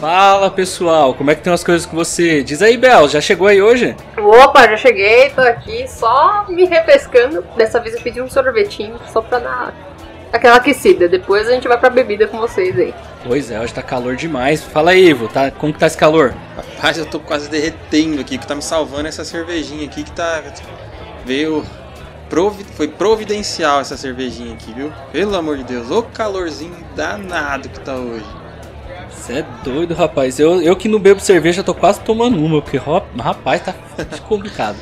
Fala pessoal, como é que estão as coisas com você? Diz aí, Bel, já chegou aí hoje? Opa, já cheguei, tô aqui só me repescando. Dessa vez eu pedi um sorvetinho só pra dar aquela aquecida. Depois a gente vai pra bebida com vocês aí. Pois é, hoje tá calor demais. Fala aí, Ivo, tá, como que tá esse calor? Rapaz, eu tô quase derretendo aqui, que tá me salvando essa cervejinha aqui que tá. Veio. Provi... Foi providencial essa cervejinha aqui, viu? Pelo amor de Deus, ô calorzinho danado que tá hoje. Você é doido, rapaz. Eu, eu que não bebo cerveja tô quase tomando uma, porque rapaz, tá complicado.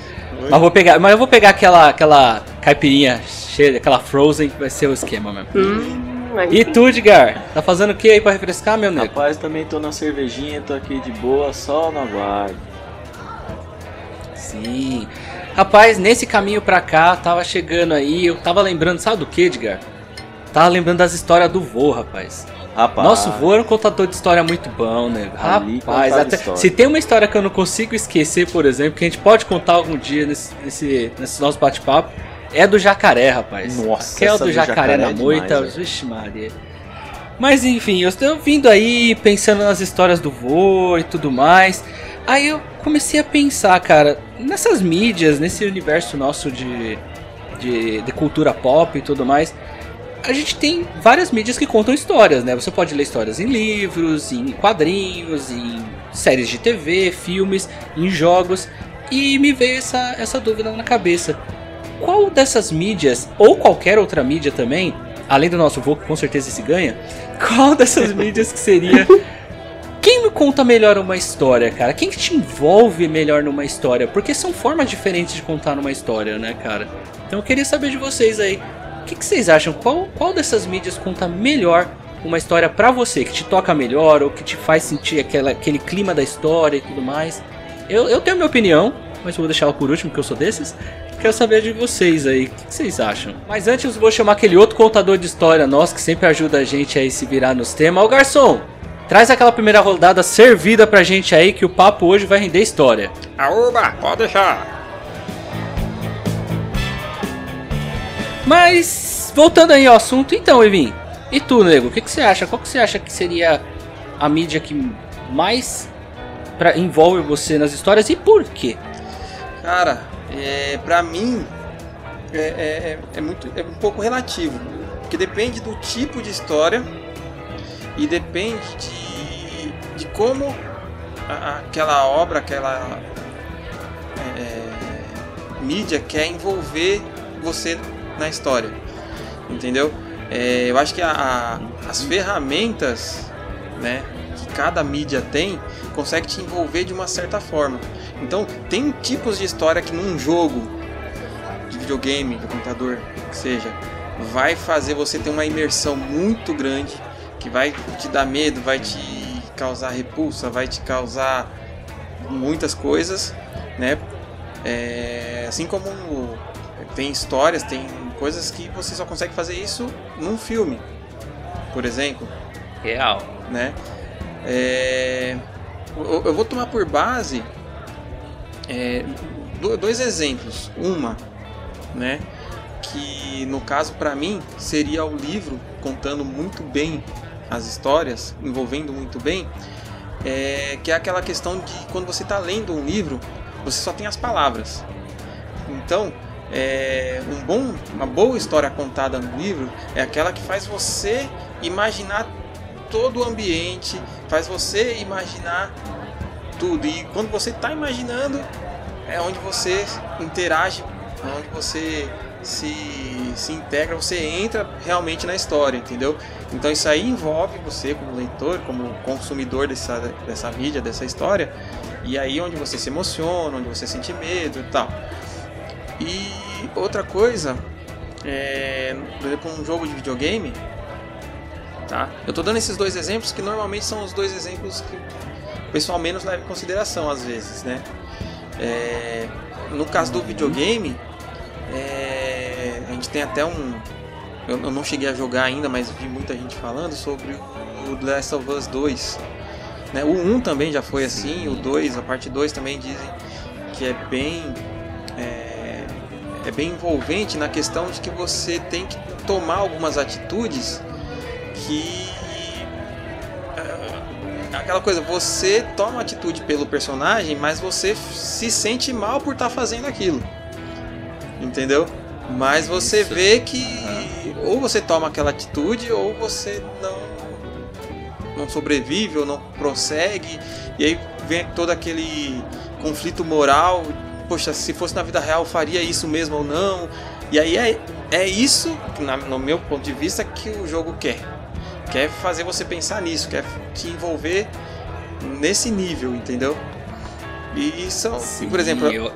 mas, vou pegar, mas eu vou pegar aquela, aquela caipirinha cheia, aquela frozen, que vai ser o esquema mesmo. Hum, e tu, Edgar? Tá fazendo o que aí pra refrescar, meu nego? Rapaz, também tô na cervejinha, tô aqui de boa, só na guarda. Sim. Rapaz, nesse caminho pra cá, tava chegando aí, eu tava lembrando, sabe do que, Edgar? Tava lembrando das histórias do vô, rapaz. Rapaz. Nosso vô era um contador de história muito bom, né? Rapaz, até, se tem uma história que eu não consigo esquecer, por exemplo, que a gente pode contar algum dia nesse, nesse, nesse nosso bate-papo, é do jacaré, rapaz. Nossa, que é o do jacaré, jacaré na é moita. Demais, Vixe, Maria. Mas enfim, eu estou vindo aí pensando nas histórias do vô e tudo mais. Aí eu comecei a pensar, cara, nessas mídias, nesse universo nosso de, de, de cultura pop e tudo mais a gente tem várias mídias que contam histórias, né? Você pode ler histórias em livros, em quadrinhos, em séries de TV, filmes, em jogos. E me veio essa, essa dúvida na cabeça. Qual dessas mídias, ou qualquer outra mídia também, além do nosso voo, que com certeza se ganha, qual dessas mídias que seria. Quem me conta melhor uma história, cara? Quem que te envolve melhor numa história? Porque são formas diferentes de contar numa história, né, cara? Então eu queria saber de vocês aí que, que vocês acham? Qual, qual dessas mídias conta melhor uma história para você, que te toca melhor ou que te faz sentir aquela, aquele clima da história e tudo mais? Eu, eu tenho minha opinião, mas vou deixar ela por último, porque eu sou desses. Quero saber de vocês aí, o que, que vocês acham? Mas antes vou chamar aquele outro contador de história nosso que sempre ajuda a gente a se virar nos temas. Ô garçom, traz aquela primeira rodada servida pra gente aí que o papo hoje vai render história. Aoba, pode deixar. Mas, voltando aí ao assunto, então, Evin, e tu, nego, o que, que você acha? Qual que você acha que seria a mídia que mais pra, envolve você nas histórias e por quê? Cara, é, pra mim é, é, é, é, muito, é um pouco relativo, porque depende do tipo de história e depende de, de como a, aquela obra, aquela é, mídia quer envolver você na história. Entendeu? É, eu acho que a, a, as ferramentas né, que cada mídia tem consegue te envolver de uma certa forma. Então, tem tipos de história que num jogo de videogame, de computador, que seja, vai fazer você ter uma imersão muito grande, que vai te dar medo, vai te causar repulsa, vai te causar muitas coisas, né? É, assim como tem histórias, tem coisas que você só consegue fazer isso num filme, por exemplo. Real. Né? É, eu, vou tomar por base é, dois exemplos. Uma, né? Que no caso para mim seria o livro contando muito bem as histórias, envolvendo muito bem, é, que é aquela questão de quando você está lendo um livro, você só tem as palavras. Então, é, um bom, uma boa história contada no livro é aquela que faz você imaginar todo o ambiente, faz você imaginar tudo. E quando você está imaginando, é onde você interage, é onde você se, se integra, você entra realmente na história, entendeu? Então isso aí envolve você como leitor, como consumidor dessa, dessa mídia, dessa história, e aí onde você se emociona, onde você sente medo e tal. E outra coisa, é, por exemplo, um jogo de videogame, tá? Eu estou dando esses dois exemplos que normalmente são os dois exemplos que o pessoal menos leva em consideração às vezes, né? É, no caso do videogame, é, a gente tem até um. Eu, eu, não cheguei a jogar ainda, mas vi muita gente falando sobre o, o The Last of Us 2. Né? O 1 também já foi assim, o 2, a parte 2 também dizem que é bem é bem envolvente na questão de que você tem que tomar algumas atitudes que aquela coisa, você toma atitude pelo personagem, mas você se sente mal por estar tá fazendo aquilo. Entendeu? Mas você Isso. vê que ou você toma aquela atitude ou você não não sobrevive ou não prossegue. E aí vem todo aquele conflito moral. Poxa, se fosse na vida real, faria isso mesmo ou não? E aí é, é isso, na, no meu ponto de vista, que o jogo quer. Quer fazer você pensar nisso, quer te envolver nesse nível, entendeu? E são, Sim, por exemplo, eu...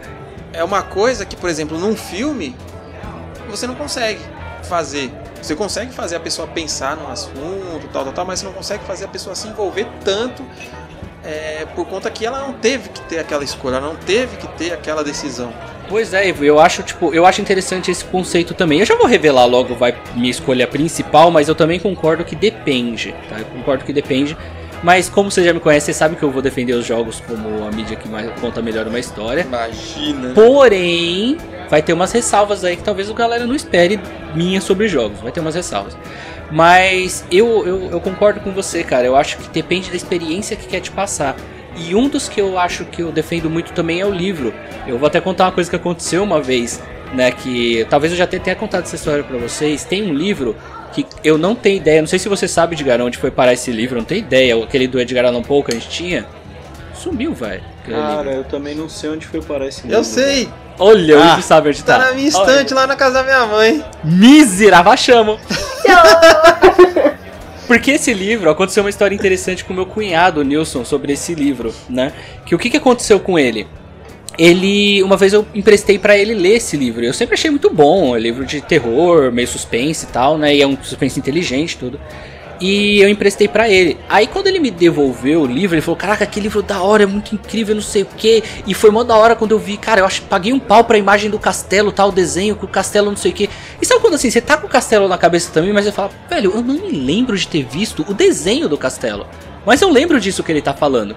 é uma coisa que, por exemplo, num filme você não consegue fazer. Você consegue fazer a pessoa pensar no assunto, tal, tal, tal, mas você não consegue fazer a pessoa se envolver tanto é, por conta que ela não teve que ter aquela escolha, ela não teve que ter aquela decisão. Pois é, Ivo, eu acho, tipo, eu acho interessante esse conceito também. Eu já vou revelar logo vai minha escolha principal, mas eu também concordo que depende, tá? Eu concordo que depende. Mas como você já me conhece, você sabe que eu vou defender os jogos como a mídia que mais conta melhor uma história. Imagina. Porém, vai ter umas ressalvas aí que talvez o galera não espere minha sobre jogos. Vai ter umas ressalvas. Mas eu, eu, eu concordo com você, cara. Eu acho que depende da experiência que quer te passar. E um dos que eu acho que eu defendo muito também é o livro. Eu vou até contar uma coisa que aconteceu uma vez, né? Que talvez eu já tenha contado essa história para vocês. Tem um livro que eu não tenho ideia, não sei se você sabe, Edgar, onde foi parar esse livro, não tenho ideia. Aquele do Edgar Allan Poe que a gente tinha, sumiu, velho. Cara, livro. eu também não sei onde foi parar esse livro. Eu sei! Olha, ah, o sabe onde tá. Tá na minha estante Olha. lá na casa da minha mãe. Miserável, chamo. Porque esse livro, aconteceu uma história interessante com meu cunhado, Nilson, sobre esse livro, né? Que o que, que aconteceu com ele? ele uma vez eu emprestei para ele ler esse livro. Eu sempre achei muito bom, é um livro de terror, meio suspense e tal, né? E é um suspense inteligente tudo. E eu emprestei para ele. Aí quando ele me devolveu o livro, ele falou: "Caraca, que livro da hora, é muito incrível, não sei o quê". E foi mó da hora quando eu vi, cara, eu acho paguei um pau pra imagem do castelo, tal, o desenho com o castelo, não sei o quê. E sabe quando assim, você tá com o castelo na cabeça também, mas você fala: "Velho, eu não me lembro de ter visto o desenho do castelo". Mas eu lembro disso que ele tá falando.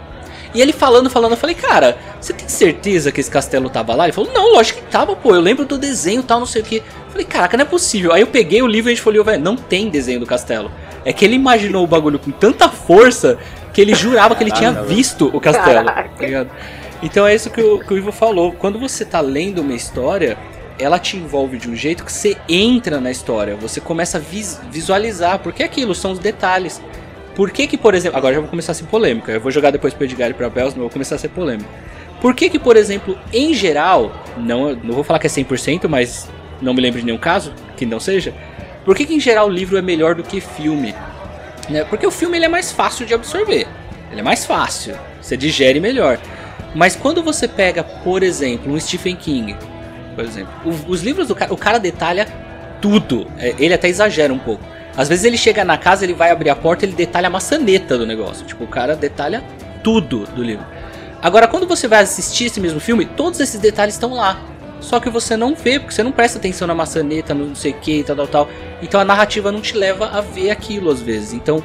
E ele falando, falando, eu falei, cara, você tem certeza que esse castelo tava lá? Ele falou, não, lógico que tava, pô, eu lembro do desenho tal, não sei o que. Eu falei, caraca, não é possível. Aí eu peguei o livro e a gente falou, velho, não tem desenho do castelo. É que ele imaginou o bagulho com tanta força que ele jurava que ele tinha visto o castelo. Tá então é isso que o, que o Ivo falou. Quando você tá lendo uma história, ela te envolve de um jeito que você entra na história, você começa a vis visualizar, porque aquilo são os detalhes. Por que que, por exemplo, agora já vou começar a ser polêmica, eu vou jogar depois pro Edgar e pra Bells, mas vou começar a ser polêmico. Por que que, por exemplo, em geral, não, não vou falar que é 100%, mas não me lembro de nenhum caso que não seja, por que que em geral o livro é melhor do que filme? Né? Porque o filme ele é mais fácil de absorver, ele é mais fácil, você digere melhor. Mas quando você pega, por exemplo, um Stephen King, por exemplo, os livros do cara, o cara detalha tudo, é, ele até exagera um pouco. Às vezes ele chega na casa, ele vai abrir a porta, ele detalha a maçaneta do negócio. Tipo, o cara detalha tudo do livro. Agora, quando você vai assistir esse mesmo filme, todos esses detalhes estão lá. Só que você não vê, porque você não presta atenção na maçaneta, no não sei o que, tal, tal, tal. Então a narrativa não te leva a ver aquilo às vezes. Então,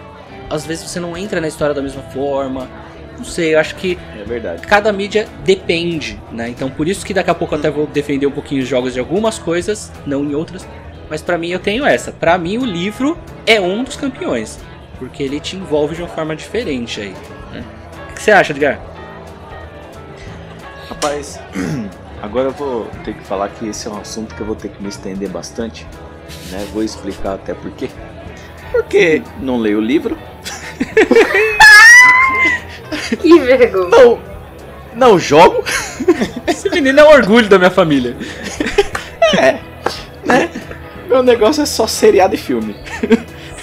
às vezes você não entra na história da mesma forma. Não sei, eu acho que é verdade. cada mídia depende, né? Então por isso que daqui a pouco eu até vou defender um pouquinho os jogos de algumas coisas, não em outras. Mas para mim eu tenho essa. Para mim o livro é um dos campeões, porque ele te envolve de uma forma diferente aí. Né? O que você acha, Edgar? Rapaz, agora eu vou ter que falar que esse é um assunto que eu vou ter que me estender bastante, né? Vou explicar até por quê. Porque não leio o livro. que vergonha. Não, não jogo. Esse menino é um orgulho da minha família. É, né? Meu negócio é só seriado e filme.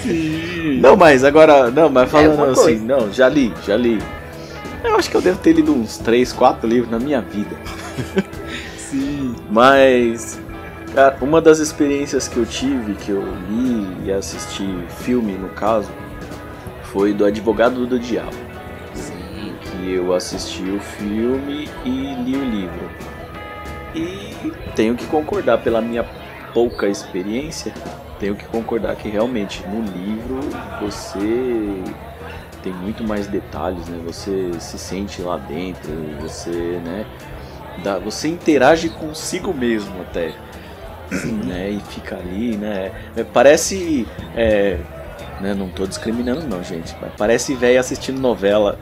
Sim. Não, mas agora, não, mas falando é assim, não, já li, já li. Eu acho que eu devo ter lido uns 3, 4 livros na minha vida. Sim. Mas, cara, uma das experiências que eu tive, que eu li e assisti filme, no caso, foi do Advogado do Diabo. Sim. Que eu assisti o filme e li o livro. E tenho que concordar pela minha pouca experiência, tenho que concordar que realmente no livro você tem muito mais detalhes, né? Você se sente lá dentro, você, né? Dá, você interage consigo mesmo até, né? E fica ali, né? É, parece é, Né? Não tô discriminando não, gente. Parece velho assistindo novela.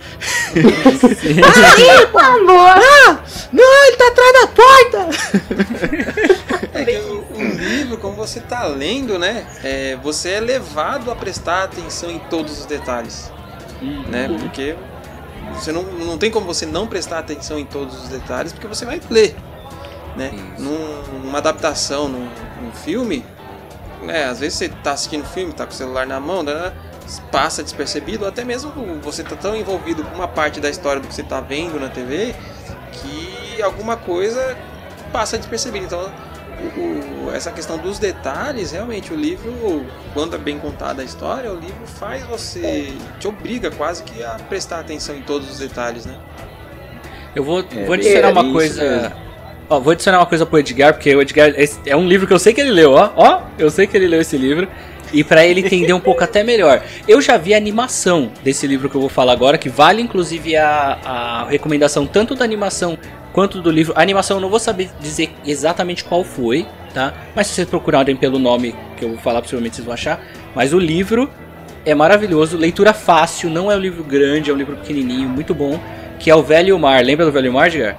Aí, favor! Ah, não, ele tá atrás da porta! O, o, livro, como você tá lendo, né? É, você é levado a prestar atenção em todos os detalhes. Uhum. Né? Porque você não, não tem como você não prestar atenção em todos os detalhes, porque você vai ler. Né? Num, numa adaptação, num, num filme, né, às vezes você tá assistindo filme, tá com o celular na mão, né, passa despercebido, até mesmo você tá tão envolvido com uma parte da história do que você tá vendo na TV que alguma coisa passa despercebido. Então, o, essa questão dos detalhes, realmente, o livro, quando é bem contada a história, o livro faz você, te obriga quase que a prestar atenção em todos os detalhes, né? Eu vou, é, vou adicionar uma coisa Ó, vou adicionar uma coisa pro Edgar, porque o Edgar é um livro que eu sei que ele leu, ó. Ó, eu sei que ele leu esse livro. E para ele entender um pouco até melhor. Eu já vi a animação desse livro que eu vou falar agora, que vale inclusive a, a recomendação tanto da animação quanto do livro. A animação eu não vou saber dizer exatamente qual foi, tá? Mas se vocês procurarem pelo nome que eu vou falar, possivelmente vocês vão achar. Mas o livro é maravilhoso, leitura fácil, não é um livro grande, é um livro pequenininho, muito bom, que é o Velho Mar. Lembra do Velho Mar, Edgar?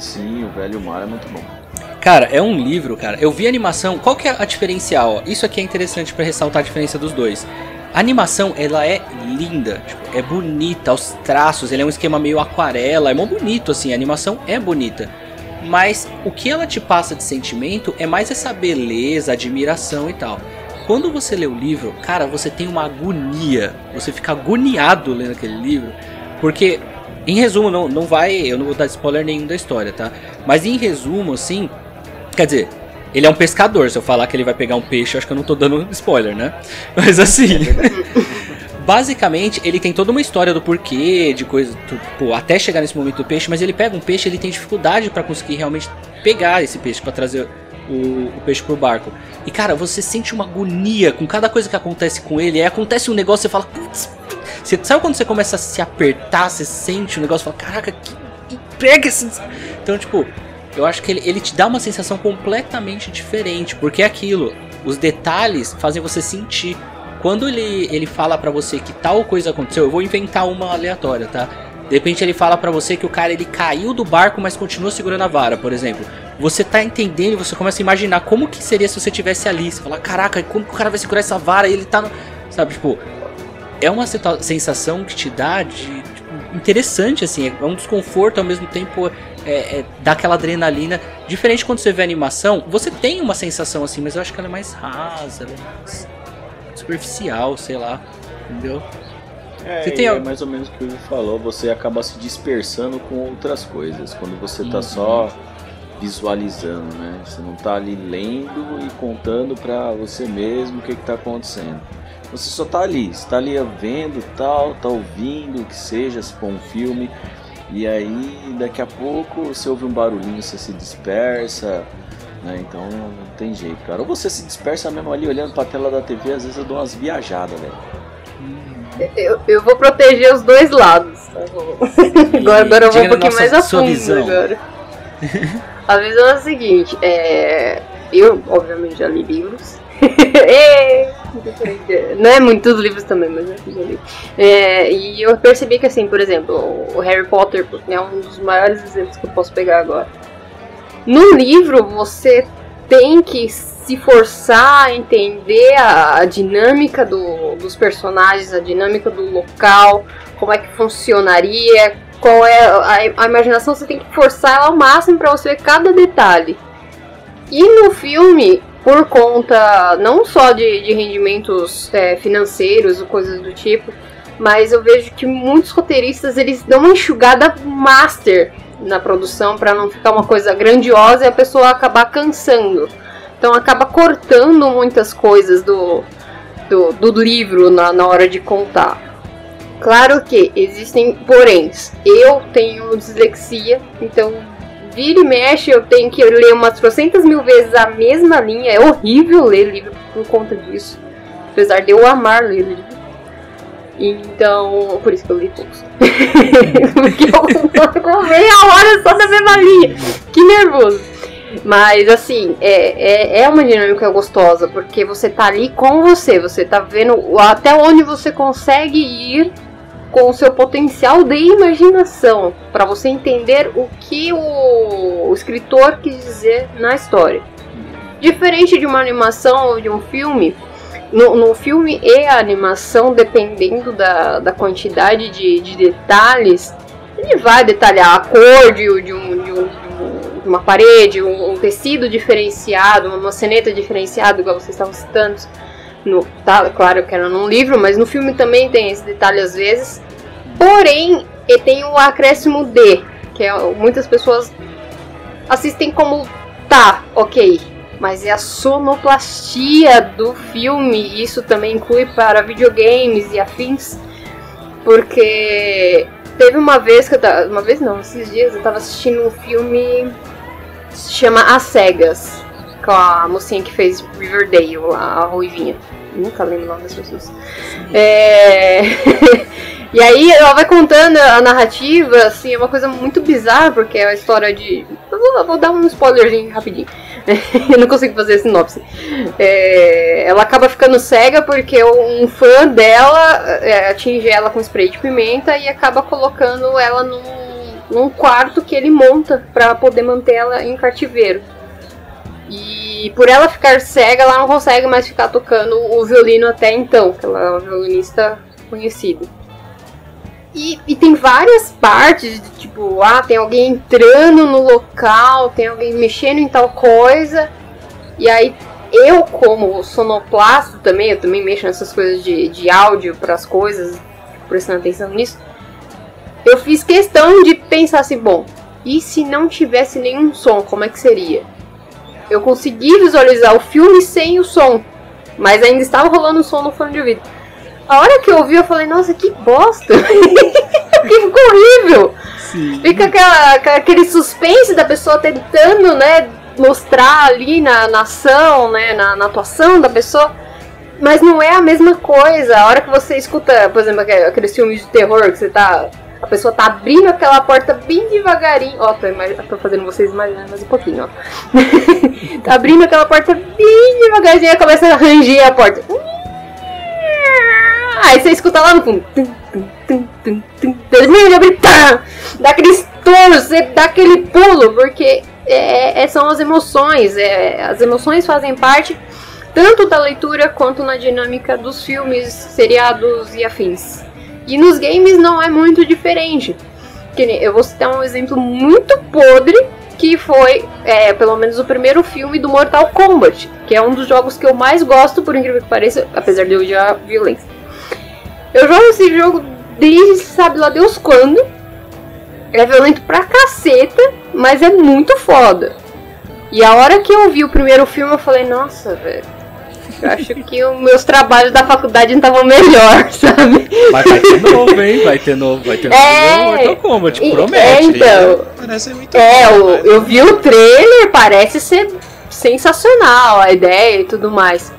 Sim, o Velho Mar é muito bom. Cara, é um livro, cara. Eu vi a animação. Qual que é a diferencial? Isso aqui é interessante para ressaltar a diferença dos dois. A animação, ela é linda, tipo, é bonita, os traços, ele é um esquema meio aquarela, é muito bonito assim, a animação é bonita. Mas o que ela te passa de sentimento é mais essa beleza, admiração e tal. Quando você lê o livro, cara, você tem uma agonia, você fica agoniado lendo aquele livro, porque em resumo, não, não vai. Eu não vou dar spoiler nenhum da história, tá? Mas em resumo, assim. Quer dizer, ele é um pescador. Se eu falar que ele vai pegar um peixe, acho que eu não tô dando spoiler, né? Mas assim. basicamente, ele tem toda uma história do porquê, de coisa, tipo, até chegar nesse momento do peixe, mas ele pega um peixe, ele tem dificuldade para conseguir realmente pegar esse peixe para trazer o, o, peixe pro barco. E cara, você sente uma agonia com cada coisa que acontece com ele. Aí acontece um negócio, você fala, putz, você, sabe quando você começa a se apertar, você sente o negócio e fala, caraca, que, que pega esse. Então, tipo, eu acho que ele, ele te dá uma sensação completamente diferente, porque é aquilo, os detalhes fazem você sentir. Quando ele, ele fala para você que tal coisa aconteceu, eu vou inventar uma aleatória, tá? De repente ele fala para você que o cara ele caiu do barco, mas continua segurando a vara, por exemplo. Você tá entendendo e você começa a imaginar como que seria se você tivesse ali. Você fala, caraca, como que o cara vai segurar essa vara e ele tá no... Sabe, tipo, é uma sensação que te dá de tipo, interessante assim, é um desconforto ao mesmo tempo é, é, dá aquela adrenalina. Diferente quando você vê animação, você tem uma sensação assim, mas eu acho que ela é mais rasa, ela é mais superficial, sei lá, entendeu? É, você tem... é mais ou menos o que o Ivo falou, você acaba se dispersando com outras coisas, quando você tá uhum. só visualizando, né? Você não tá ali lendo e contando para você mesmo o que, que tá acontecendo. Você só tá ali, está ali vendo tal, tá ouvindo o que seja, se for um filme, e aí daqui a pouco você ouve um barulhinho, você se dispersa, né? Então não tem jeito, cara. Ou você se dispersa mesmo ali olhando pra tela da TV, às vezes eu dou umas viajadas, velho. Eu, eu vou proteger os dois lados. Tá agora, agora eu vou um pouquinho mais a fundo agora. A visão é a seguinte, é... eu obviamente já li livros, não é muitos livros também, mas eu li. É, e eu percebi que, assim, por exemplo, o Harry Potter é um dos maiores exemplos que eu posso pegar agora. No livro, você tem que se forçar a entender a, a dinâmica do, dos personagens, a dinâmica do local, como é que funcionaria, qual é a, a imaginação, você tem que forçar ela ao máximo para você ver cada detalhe. E no filme, por conta não só de, de rendimentos é, financeiros ou coisas do tipo, mas eu vejo que muitos roteiristas eles dão uma enxugada master na produção para não ficar uma coisa grandiosa e a pessoa acabar cansando. Então acaba cortando muitas coisas do, do, do livro na, na hora de contar. Claro que existem poréns. Eu tenho dislexia, então vira e mexe, eu tenho que ler umas trocentas mil vezes a mesma linha. É horrível ler livro por conta disso. Apesar de eu amar ler livro. Então, por isso que eu li poucos. Porque eu, meia hora só da mesma linha. Que nervoso. Mas assim, é, é, é uma dinâmica gostosa, porque você tá ali com você, você tá vendo até onde você consegue ir com o seu potencial de imaginação, para você entender o que o, escritor quis dizer na história. Diferente de uma animação ou de um filme, no, no filme e a animação, dependendo da, da quantidade de, de detalhes, ele vai detalhar a cor de, de, um, de, um, de uma parede, um, um, tecido diferenciado, uma maçaneta diferenciada, igual vocês estavam citando. No, tá, claro que era num livro, mas no filme também tem esse detalhe às vezes. Porém, ele tem o acréscimo de, que é, muitas pessoas assistem como tá, ok, mas é a sonoplastia do filme. Isso também inclui para videogames e afins, porque teve uma vez que eu tava, uma vez não, esses dias eu tava assistindo um filme se chama As Cegas, com a mocinha que fez Riverdale, a Ruivinha. Nunca lembro o nome das pessoas. É... E aí ela vai contando a narrativa, assim, é uma coisa muito bizarra, porque é a história de. Eu vou, vou dar um spoilerzinho rapidinho. eu não consigo fazer sinopse. É, ela acaba ficando cega porque um fã dela é, atinge ela com spray de pimenta e acaba colocando ela num, num quarto que ele monta para poder manter ela em cativeiro. E por ela ficar cega, ela não consegue mais ficar tocando o violino até então, que ela é uma violinista conhecida. E, e, tem várias partes, de, tipo, ah, tem alguém entrando no local, tem alguém mexendo em tal coisa. E aí, eu, como sonoplasto também, eu também mexo nessas coisas de, de áudio para as coisas, prestando atenção nisso. Eu fiz questão de pensar assim, bom, e se não tivesse nenhum som, como é que seria? Eu consegui visualizar o filme sem o som, mas ainda estava rolando o som no fone de ouvido. A hora que eu ouvi, eu falei, nossa, que bosta! que ficou horrível! Sim. Fica aquela, aquele suspense da pessoa tentando, né, mostrar ali na, na ação, né, na, na atuação da pessoa. Mas não é a mesma coisa. A hora que você escuta, por exemplo, aqueles filmes de terror que você tá. A pessoa tá abrindo aquela porta bem devagarinho. Ó, tô, tô fazendo vocês imaginarem mais um pouquinho, ó. tá abrindo aquela porta bem devagarzinho e começa a ranger a porta. Aí você escuta lá no fundo. Termina de abrir, dá aquele estouro, você dá aquele pulo, porque é, é, são as emoções. É, as emoções fazem parte tanto da leitura quanto na dinâmica dos filmes, seriados e afins. E nos games não é muito diferente. Eu vou citar um exemplo muito podre que foi, é, pelo menos, o primeiro filme do Mortal Kombat, que é um dos jogos que eu mais gosto, por incrível que pareça, apesar de eu odiar violência. Eu jogo esse jogo desde sabe lá Deus quando. É violento pra caceta, mas é muito foda. E a hora que eu vi o primeiro filme, eu falei, nossa, velho. Eu acho que os meus trabalhos da faculdade não estavam melhor, sabe? Mas vai ter novo, hein? Vai ter novo, vai ter é, novo Mortal Kombat, promete. É, então. Parece muito É, bom, eu, né? eu vi o trailer, parece ser sensacional a ideia e tudo mais.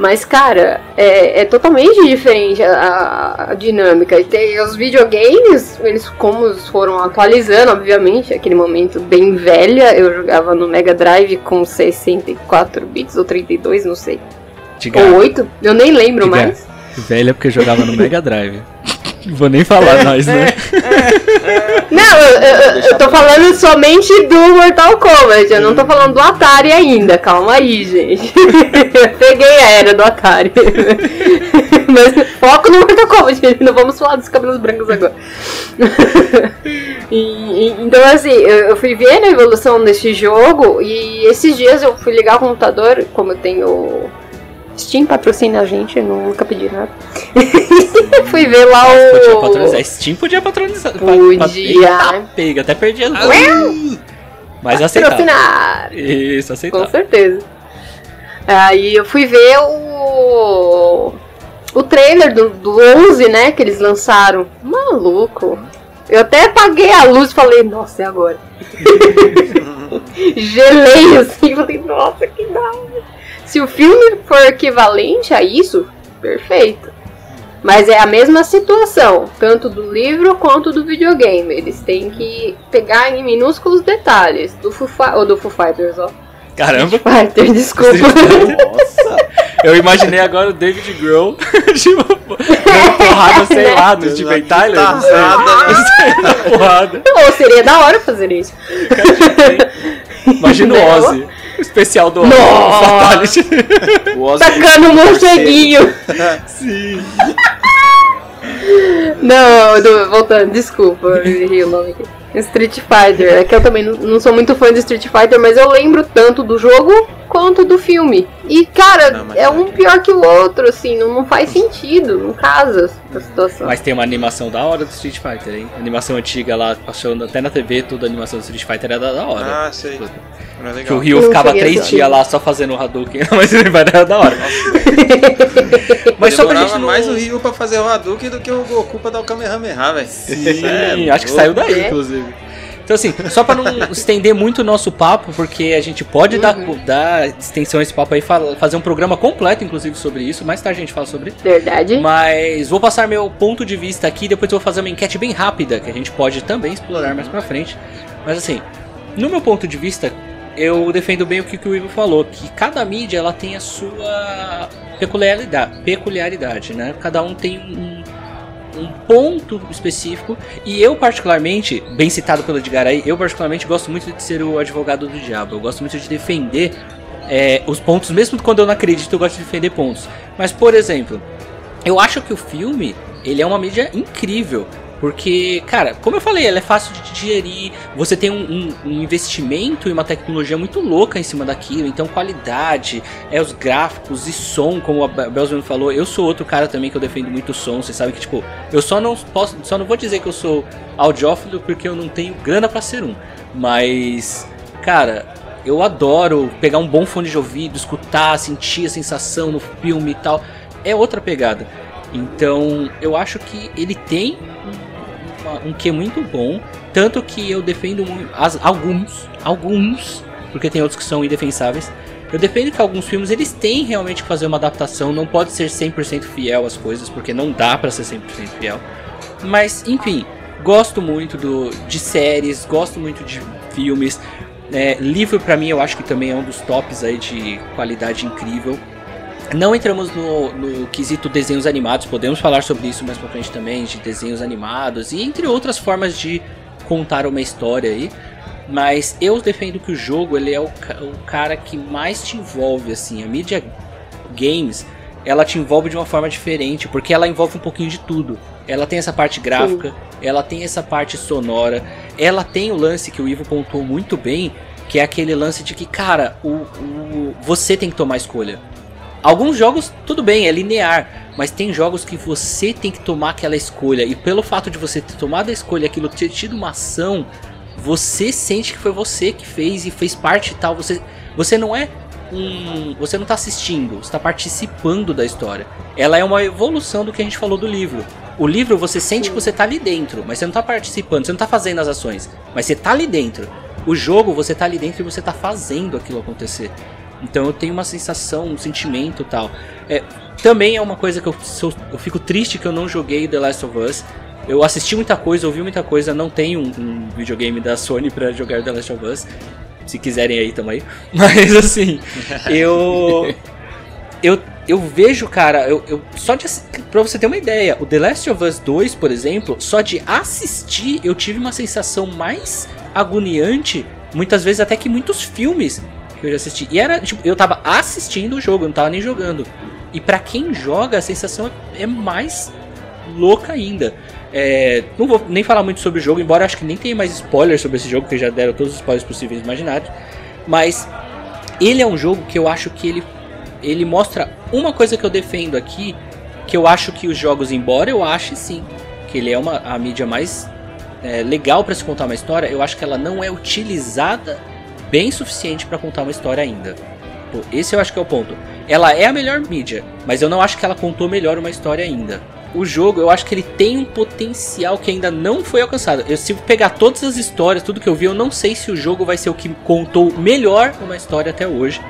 Mas, cara, é, é totalmente diferente a, a, dinâmica. E tem os videogames, eles como foram atualizando, obviamente, aquele momento bem velha. Eu jogava no Mega Drive com 64 bits ou 32, não sei. Diga. Ou 8, eu nem lembro Diga. mais. Velha porque jogava no Mega Drive. Vou nem falar é, nós, né? Não, eu, eu, eu, tô falando somente do Mortal Kombat, eu não tô falando do Atari ainda, calma aí, gente. Peguei a era do Atari. Mas foco no Mortal Kombat, não vamos falar dos cabelos brancos agora. E, e, então, assim, eu, eu fui ver a evolução desse jogo e esses dias eu fui ligar o computador, como eu tenho Steam patrocina a gente, nunca pedi nada. Fui ver lá o. Podia patronizar. Steam podia patronizar. Podia. pega, até perdi as Mas aceitar. Isso, aceitar. Com certeza. Aí eu fui ver o. O trailer do, do 11, né? Que eles lançaram. Maluco. Eu até apaguei a luz e falei, nossa, é agora. Gelei assim, falei, nossa, que da hora. Se o filme for equivalente a isso, perfeito. Mas é a mesma situação, tanto do livro quanto do videogame. Eles têm que pegar em minúsculos detalhes do Foo, ou do Foo Fighters, ó. Caramba! Fighter, desculpa. Nossa! Eu imaginei agora o David Grohl, tipo, porrada, sei lá, do Steven Tyler. Não sei. porrada. Ou seria da hora fazer isso. Imagina o Ozzy. O especial do Fatality. O Ozzy Tacando um morceguinho. Sim. Não, do, voltando, desculpa, eu errei o nome aqui. Street Fighter. É que eu também não, não, sou muito fã de Street Fighter, mas eu lembro tanto do jogo quanto do filme. E, cara, não, é um pior que o outro, assim, não, não faz sentido, não casa a situação. Mas tem uma animação da hora do Street Fighter, hein? animação antiga lá, passando até na TV, toda a animação do Street Fighter era da hora. Ah, sei. É que o Ryu ficava três dias lá só fazendo o Hadouken, mas ele vai dar da hora. mas só pra gente não... mais o Ryu pra fazer o Hadouken do que o Goku pra dar o Kamehameha, velho. Sim, é, acho que saiu daí, é. inclusive. Então, assim, só para não estender muito o nosso papo, porque a gente pode uhum. dar, dar extensão a esse papo aí, fazer um programa completo, inclusive, sobre isso. Mais tarde a gente fala sobre. Verdade. Mas vou passar meu ponto de vista aqui, depois eu vou fazer uma enquete bem rápida, que a gente pode também explorar mais pra frente. Mas, assim, no meu ponto de vista, eu defendo bem o que, o Ivo falou, que cada mídia ela tem a sua peculiaridade, peculiaridade, né? Cada um tem um, um ponto específico e eu particularmente, bem citado pelo Edgar aí, eu particularmente gosto muito de ser o advogado do diabo. Eu gosto muito de defender é, os pontos, mesmo quando eu não acredito, eu gosto de defender pontos. Mas por exemplo, eu acho que o filme ele é uma mídia incrível. Porque, cara, como eu falei, ela é fácil de digerir. Você tem um, um, um, investimento e uma tecnologia muito louca em cima daquilo. Então, qualidade, é os gráficos e som, como a Belsman falou. Eu sou outro cara também que eu defendo muito o som. Você sabe que, tipo, eu só não posso, só não vou dizer que eu sou audiófilo porque eu não tenho grana para ser um. Mas, cara, eu adoro pegar um bom fone de ouvido, escutar, sentir a sensação no filme e tal. É outra pegada. Então, eu acho que ele tem um que muito bom. Tanto que eu defendo as, alguns, alguns, porque tem outros que são indefensáveis. Eu defendo que alguns filmes eles têm realmente que fazer uma adaptação, não pode ser 100% fiel às coisas, porque não dá para ser 100% fiel. Mas, enfim, gosto muito do, de séries, gosto muito de filmes. É, livro para mim eu acho que também é um dos tops aí de qualidade incrível. Não entramos no, no, quesito desenhos animados, podemos falar sobre isso mais pra frente também, de desenhos animados e entre outras formas de contar uma história aí. Mas eu defendo que o jogo ele é o, o cara que mais te envolve, assim. A mídia games ela te envolve de uma forma diferente, porque ela envolve um pouquinho de tudo. Ela tem essa parte gráfica, Sim. ela tem essa parte sonora, ela tem o lance que o Ivo pontuou muito bem, que é aquele lance de que, cara, o, o você tem que tomar escolha. Alguns jogos, tudo bem, é linear, mas tem jogos que você tem que tomar aquela escolha, e pelo fato de você ter tomado a escolha, aquilo ter tido uma ação, você sente que foi você que fez e fez parte e tal. Você, você não é um. Você não está assistindo, você está participando da história. Ela é uma evolução do que a gente falou do livro. O livro você sente que você está ali dentro, mas você não está participando, você não está fazendo as ações, mas você está ali dentro. O jogo você está ali dentro e você está fazendo aquilo acontecer. Então eu tenho uma sensação, um sentimento tal. É, também é uma coisa que eu, sou, eu fico triste que eu não joguei The Last of Us. Eu assisti muita coisa, ouvi muita coisa, não tenho um, um videogame da Sony para jogar The Last of Us. Se quiserem aí, tamo aí. Mas assim, eu. Eu, eu vejo, cara, eu, eu só de pra você ter uma ideia, o The Last of Us 2, por exemplo, só de assistir eu tive uma sensação mais agoniante, muitas vezes até que muitos filmes que eu já assisti. E era, tipo, eu tava assistindo o jogo, não tava nem jogando. E para quem joga, a sensação é mais louca ainda. É, não vou nem falar muito sobre o jogo, embora acho que nem tenha mais spoilers sobre esse jogo, que já deram todos os spoilers possíveis e imaginários. Mas ele é um jogo que eu acho que ele, ele mostra uma coisa que eu defendo aqui, que eu acho que os jogos, embora eu ache sim, que ele é uma, a mídia mais é, legal para se contar uma história, eu acho que ela não é utilizada bem suficiente para contar uma história ainda. Esse eu acho que é o ponto. Ela é a melhor mídia, mas eu não acho que ela contou melhor uma história ainda. O jogo, eu acho que ele tem um potencial que ainda não foi alcançado. Eu, se pegar todas as histórias, tudo que eu vi, eu não sei se o jogo vai ser o que contou melhor uma história até hoje.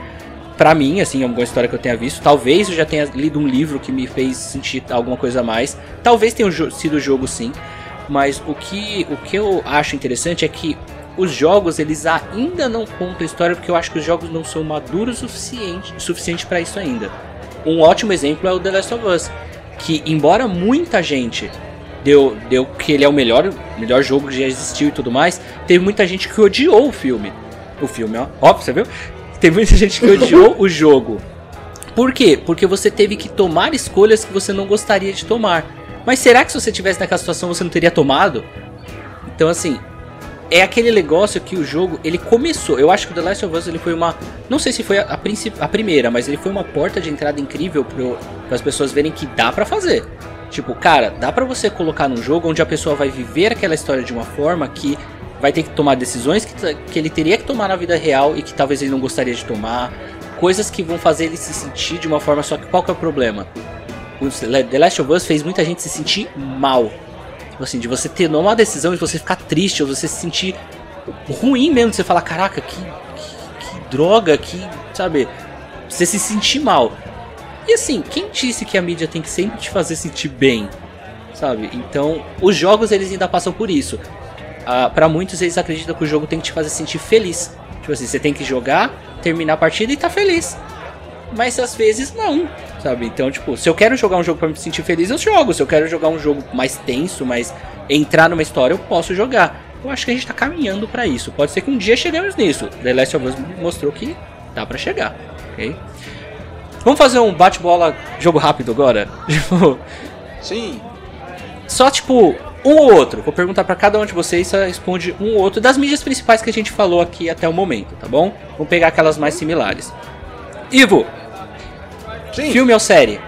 pra mim, assim, alguma história que eu tenha visto. Talvez eu já tenha lido um livro que me fez sentir alguma coisa a mais. Talvez tenha sido o jogo sim. Mas o que, o que eu acho interessante é que os jogos eles ainda não contam a história porque eu acho que os jogos não são maduros o suficiente, suficiente para isso ainda. Um ótimo exemplo é o The Last of Us, que embora muita gente deu, deu que ele é o melhor, melhor jogo que já existiu e tudo mais, teve muita gente que odiou o filme. O filme, ó, ó você viu? Teve muita gente que odiou o jogo. Por quê? Porque você teve que tomar escolhas que você não gostaria de tomar. Mas será que se você tivesse naquela situação você não teria tomado? Então assim, é aquele negócio que o jogo ele começou. Eu acho que The Last of Us ele foi uma, não sei se foi a, a, a primeira, mas ele foi uma porta de entrada incrível para as pessoas verem que dá para fazer. Tipo, cara, dá para você colocar num jogo onde a pessoa vai viver aquela história de uma forma que vai ter que tomar decisões que, que ele teria que tomar na vida real e que talvez ele não gostaria de tomar, coisas que vão fazer ele se sentir de uma forma só que qual que é o problema? O The Last of Us fez muita gente se sentir mal Tipo assim, de você ter uma decisão, de você ficar triste, ou você se sentir ruim mesmo, de você falar, caraca, que, que, que droga, que, sabe, você se sentir mal. E assim, quem disse que a mídia tem que sempre te fazer sentir bem? Sabe? Então, os jogos eles ainda passam por isso. Ah, para muitos eles acreditam que o jogo tem que te fazer sentir feliz. Tipo assim, você tem que jogar, terminar a partida e tá feliz mas às vezes não, sabe? Então, tipo, se eu quero jogar um jogo para me sentir feliz, eu jogo. Se eu quero jogar um jogo mais tenso, mais entrar numa história, eu posso jogar. Eu acho que a gente tá caminhando para isso. Pode ser que um dia cheguemos nisso. The Last of Us mostrou que dá para chegar, ok? Vamos fazer um bate-bola jogo rápido agora? Tipo, Sim. Só tipo um ou outro. Vou perguntar para cada um de vocês, responde um ou outro das mídias principais que a gente falou aqui até o momento, tá bom? Vamos pegar aquelas mais similares. Ivo, Sim. Filme ou série?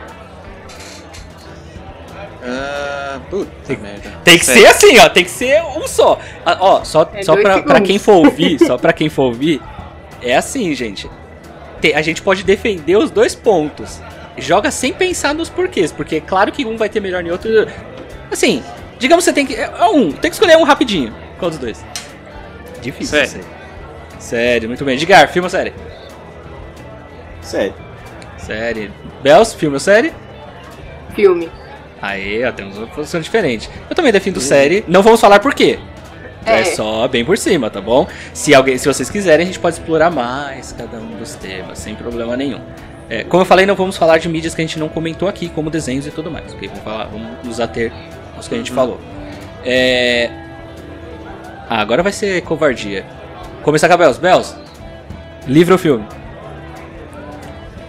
Uh, puta tem, merda. Tem que série. ser assim, ó. Tem que ser um só. Ah, ó, só, é só pra, pra, quem for ouvir, só pra quem for ouvir, é assim, gente. Tem, a gente pode defender os dois pontos. Joga sem pensar nos porquês, porque é claro que um vai ter melhor em outro. Assim, digamos que você tem que. É, um, tem que escolher um rapidinho. Qual dos dois? Difícil, sério. Sério, muito bem. Digar, filme ou série? Série. Série. Bells, filme ou série? Filme. Aí, ó, temos uma posição diferente. Eu também defino uhum. série. Não vamos falar por quê. É. é. só bem por cima, tá bom? Se alguém, se vocês quiserem, a gente pode explorar mais cada um dos temas, sem problema nenhum. É, como eu falei, não vamos falar de mídias que a gente não comentou aqui, como desenhos e tudo mais. Okay? Vamos, falar, vamos nos ater aos que a gente uhum. falou. É... Ah, agora vai ser covardia. Começar com a Bells. Bells, livro ou filme?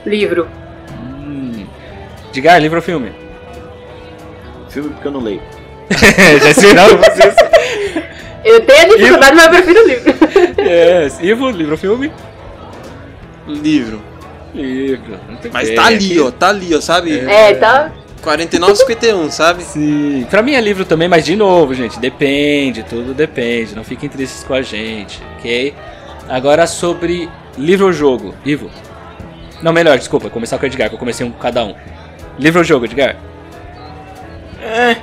Livro. Hum. Diga, livro ou filme? Filme porque eu não leio. Já ensinaram vocês. Eu tenho a dificuldade, mas eu prefiro livro. É, Ivo, livro ou filme? Livro. Livro. Mas bem. tá ali, ó, tá ali, ó, sabe? É, é tá. 49,51, sabe? Sim. Pra mim é livro também, mas de novo, gente, depende, tudo depende. Não fiquem tristes com a gente, ok? Agora sobre livro ou jogo. Ivo. Não, melhor, desculpa, começar com o Edgar, que eu comecei um com cada um. Livro ou jogo, Edgar? É,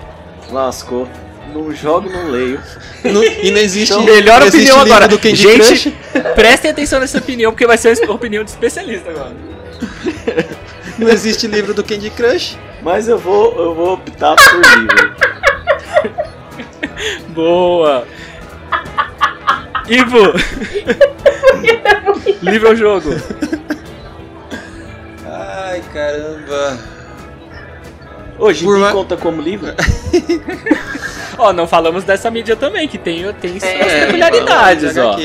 lascou. Não jogo, não leio. Não, e não existe. Então, melhor não opinião existe agora. Do Candy Gente, Crush. prestem atenção nessa opinião, porque vai ser uma opinião de especialista agora. Não existe livro do Candy Crush. Mas eu vou, eu vou optar por livro. Boa! Ivo! livro ou jogo? Ai, caramba. Hoje Por uma... conta como livro? ó, não falamos dessa mídia também, que tem, tem é, suas peculiaridades, ó.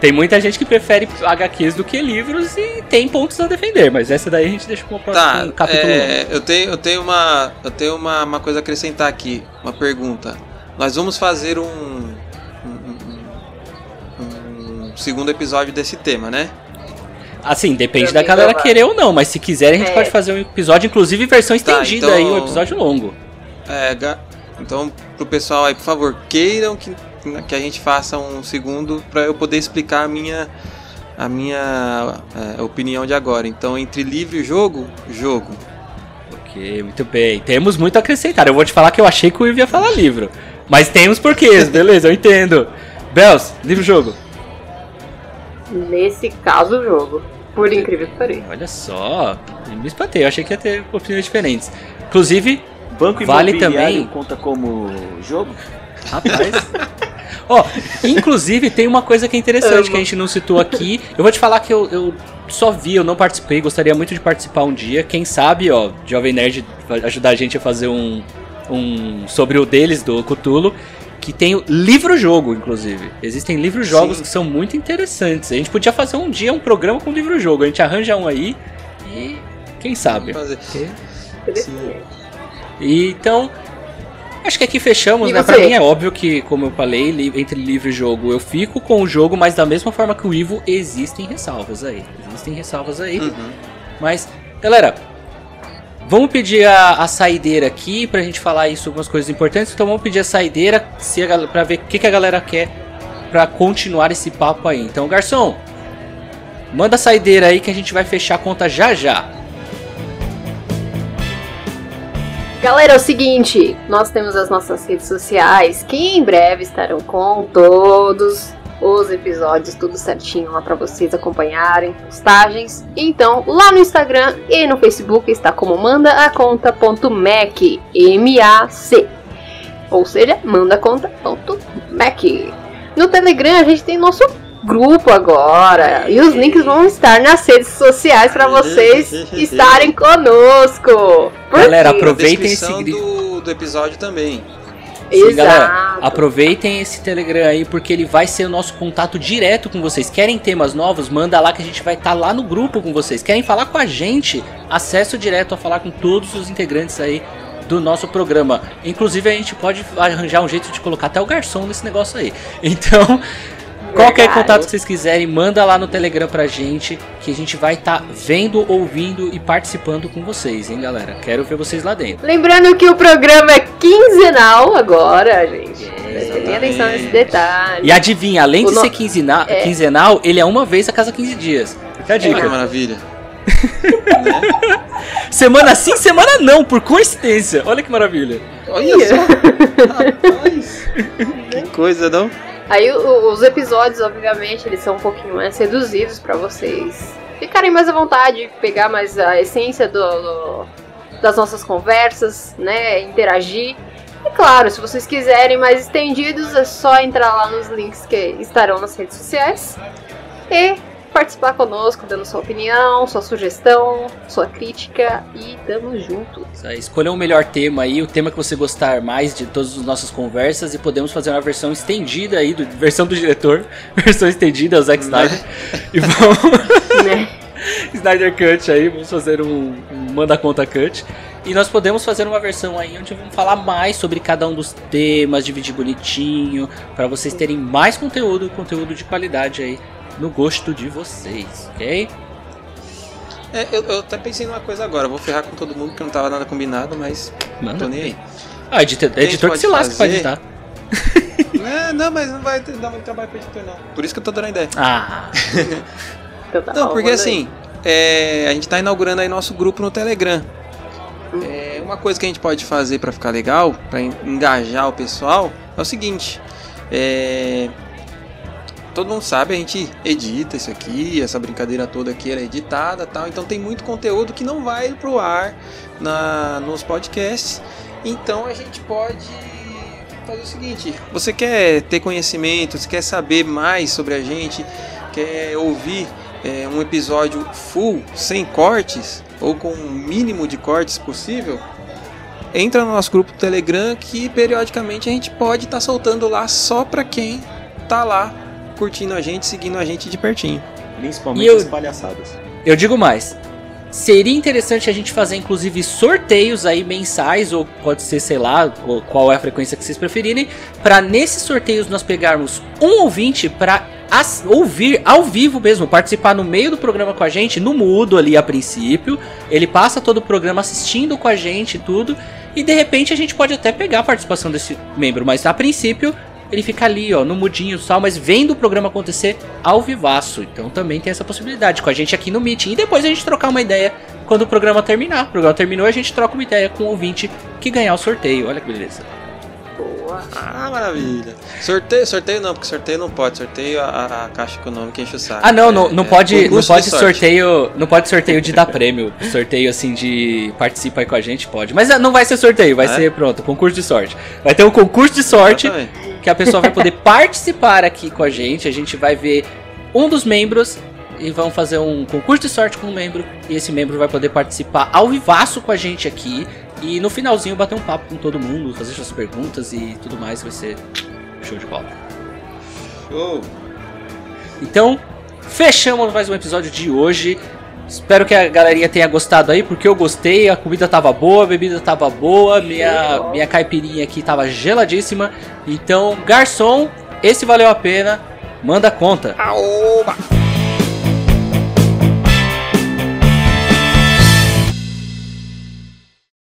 Tem muita gente que prefere HQs do que livros e tem pontos a defender, mas essa daí a gente deixa para o próximo tá, capítulo. É, eu tenho, eu tenho, uma, eu tenho uma, uma coisa a acrescentar aqui, uma pergunta. Nós vamos fazer um, um, um, um segundo episódio desse tema, né? Assim, depende da galera querer ou não, mas se quiser a gente é. pode fazer um episódio, inclusive versão tá, estendida tá, então, aí, um episódio longo. É, então pro pessoal aí, por favor, queiram que, que a gente faça um segundo para eu poder explicar a minha a minha é, opinião de agora. Então, entre livro e jogo, jogo. Ok, muito bem. Temos muito a acrescentar. Eu vou te falar que eu achei que o Ivo ia falar livro. Mas temos porquês, beleza, eu entendo. Bells, livro jogo. Nesse caso, jogo. Por incrível que pareça. Olha só, me espantei, eu achei que ia ter opiniões diferentes. Inclusive, Banco vale também. conta como jogo? Rapaz. Ó, oh, inclusive tem uma coisa que é interessante que a gente não citou aqui. Eu vou te falar que eu, eu só vi, eu não participei, gostaria muito de participar um dia. Quem sabe, ó, Jovem Nerd ajudar a gente a fazer um, um sobre o deles do Cthulhu que tem o livro-jogo, inclusive. Existem livros-jogos que são muito interessantes. A gente podia fazer um dia um programa com livro-jogo. A gente arranja um aí e quem sabe. Fazer. E, então, acho que aqui fechamos, e né? Você? Pra mim é óbvio que, como eu falei, entre livro e jogo eu fico com o jogo, mas da mesma forma que o Ivo, existem ressalvas aí. Existem ressalvas aí. Uhum. Mas, galera, Vamos pedir a, a saideira aqui pra gente falar isso, algumas coisas importantes. Então vamos pedir a saideira se a, pra ver o que, que a galera quer pra continuar esse papo aí. Então, garçom, manda a saideira aí que a gente vai fechar a conta já já. Galera, é o seguinte, nós temos as nossas redes sociais que em breve estarão com todos os episódios tudo certinho lá para vocês acompanharem, postagens. Então, lá no Instagram e no Facebook está como mandaaconta.mac, M-A-C. Ou seja, mandaconta.mac. No Telegram a gente tem nosso grupo agora. E os links vão estar nas redes sociais para vocês estarem conosco. Por Galera, aproveitem esse do, do episódio também. Sim, galera, aproveitem esse Telegram aí porque ele vai ser o nosso contato direto com vocês. Querem temas novos? Manda lá que a gente vai estar tá lá no grupo com vocês. Querem falar com a gente? Acesso direto a falar com todos os integrantes aí do nosso programa. Inclusive a gente pode arranjar um jeito de colocar até o garçom nesse negócio aí. Então, Qualquer contato que vocês quiserem, manda lá no Telegram pra gente, que a gente vai estar tá vendo, ouvindo e participando com vocês, hein, galera? Quero ver vocês lá dentro. Lembrando que o programa é quinzenal agora, gente. Prestem atenção nesse detalhe. E adivinha, além o de no... ser quinzenal, é. quinzenal, ele é uma vez a cada 15 dias. Fica a dica. É. Que maravilha. semana sim, semana não, por coincidência. Olha que maravilha. Olha só. Rapaz. que coisa, não? Aí os episódios, obviamente, eles são um pouquinho mais reduzidos para vocês ficarem mais à vontade, pegar mais a essência do, do, das nossas conversas, né? Interagir. E claro, se vocês quiserem mais estendidos, é só entrar lá nos links que estarão nas redes sociais. E participar conosco, dando sua opinião, sua sugestão, sua crítica e tamo junto. Escolha um melhor tema aí, o tema que você gostar mais de todas as nossas conversas e podemos fazer uma versão estendida aí, do, versão do diretor, versão estendida, o Zack Snyder. e vamos... né? Snyder Cut aí, vamos fazer um, um Manda Conta Cut. E nós podemos fazer uma versão aí onde vamos falar mais sobre cada um dos temas, dividir bonitinho, para vocês terem mais conteúdo, conteúdo de qualidade aí no gosto de vocês, ok? É, eu, eu até pensei numa coisa agora, vou ferrar com todo mundo que não tava nada combinado, mas Manda. tô nem aí. Ah, editor, editor que se lasca pra editar. É, não, mas não vai dar muito trabalho pra editor, não. Por isso que eu tô dando a ideia. Ah. então tá não, porque assim, é, a gente tá inaugurando aí nosso grupo no Telegram. É, uma coisa que a gente pode fazer para ficar legal, para engajar o pessoal, é o seguinte: é, todo mundo sabe, a gente edita isso aqui, essa brincadeira toda aqui era editada tal, então tem muito conteúdo que não vai pro ar na, nos podcasts. Então a gente pode fazer o seguinte: você quer ter conhecimento, você quer saber mais sobre a gente, quer ouvir é, um episódio full, sem cortes, ou com o mínimo de cortes possível, entra no nosso grupo Telegram que periodicamente a gente pode estar tá soltando lá só para quem tá lá curtindo a gente, seguindo a gente de pertinho. Principalmente eu, as palhaçadas. Eu digo mais. Seria interessante a gente fazer, inclusive, sorteios aí mensais, ou pode ser, sei lá, qual é a frequência que vocês preferirem, para nesses sorteios nós pegarmos um ouvinte para ouvir ao vivo mesmo, participar no meio do programa com a gente, no mudo ali a princípio. Ele passa todo o programa assistindo com a gente e tudo. E de repente a gente pode até pegar a participação desse membro, mas a princípio ele fica ali, ó, no mudinho só, mas vendo o programa acontecer ao vivaço. Então também tem essa possibilidade com a gente aqui no Meeting. E depois a gente trocar uma ideia quando o programa terminar. O programa terminou, a gente troca uma ideia com o ouvinte que ganhar o sorteio. Olha que beleza. Boa. Ah, maravilha. Sorteio, sorteio não, porque sorteio não pode. Sorteio a, a Caixa Econômica enche o saco. Ah, não, é, não, não é, pode, não pode sorteio, não pode sorteio de dar prêmio. Sorteio assim de participa aí com a gente, pode. Mas não vai ser sorteio, vai é? ser pronto, concurso de sorte. Vai ter um concurso de sorte Exatamente. Que a pessoa vai poder participar aqui com a gente. A gente vai ver um dos membros e vão fazer um concurso de sorte com um membro. E esse membro vai poder participar ao vivaço com a gente aqui. E no finalzinho bater um papo com todo mundo, fazer suas perguntas e tudo mais. Vai ser show de bola. Show! Então, fechamos mais um episódio de hoje. Espero que a galerinha tenha gostado aí, porque eu gostei, a comida tava boa, a bebida tava boa, minha, minha caipirinha aqui tava geladíssima. Então, garçom, esse valeu a pena, manda conta. Aoba!